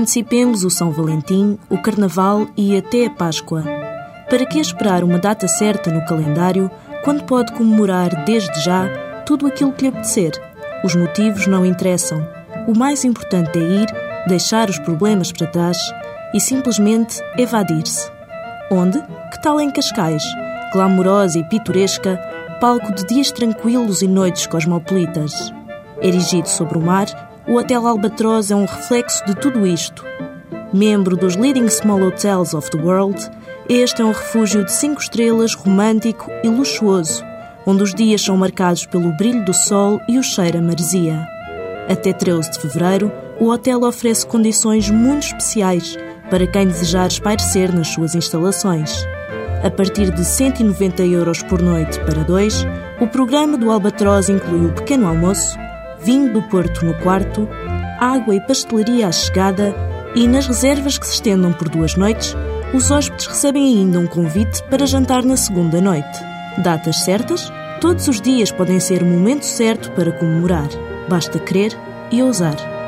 Antecipemos o São Valentim, o Carnaval e até a Páscoa. Para que esperar uma data certa no calendário quando pode comemorar desde já tudo aquilo que lhe apetecer? Os motivos não interessam. O mais importante é ir, deixar os problemas para trás e simplesmente evadir-se. Onde? Que tal em Cascais? Glamourosa e pitoresca, palco de dias tranquilos e noites cosmopolitas. Erigido sobre o mar, o Hotel Albatroz é um reflexo de tudo isto. Membro dos Leading Small Hotels of the World, este é um refúgio de cinco estrelas romântico e luxuoso, onde os dias são marcados pelo brilho do sol e o cheiro a maresia. Até 13 de fevereiro, o hotel oferece condições muito especiais para quem desejar espairecer nas suas instalações. A partir de 190 euros por noite para dois, o programa do Albatroz inclui o pequeno almoço, vinho do Porto no quarto, água e pastelaria à chegada e, nas reservas que se estendam por duas noites, os hóspedes recebem ainda um convite para jantar na segunda noite. Datas certas? Todos os dias podem ser o momento certo para comemorar. Basta querer e ousar.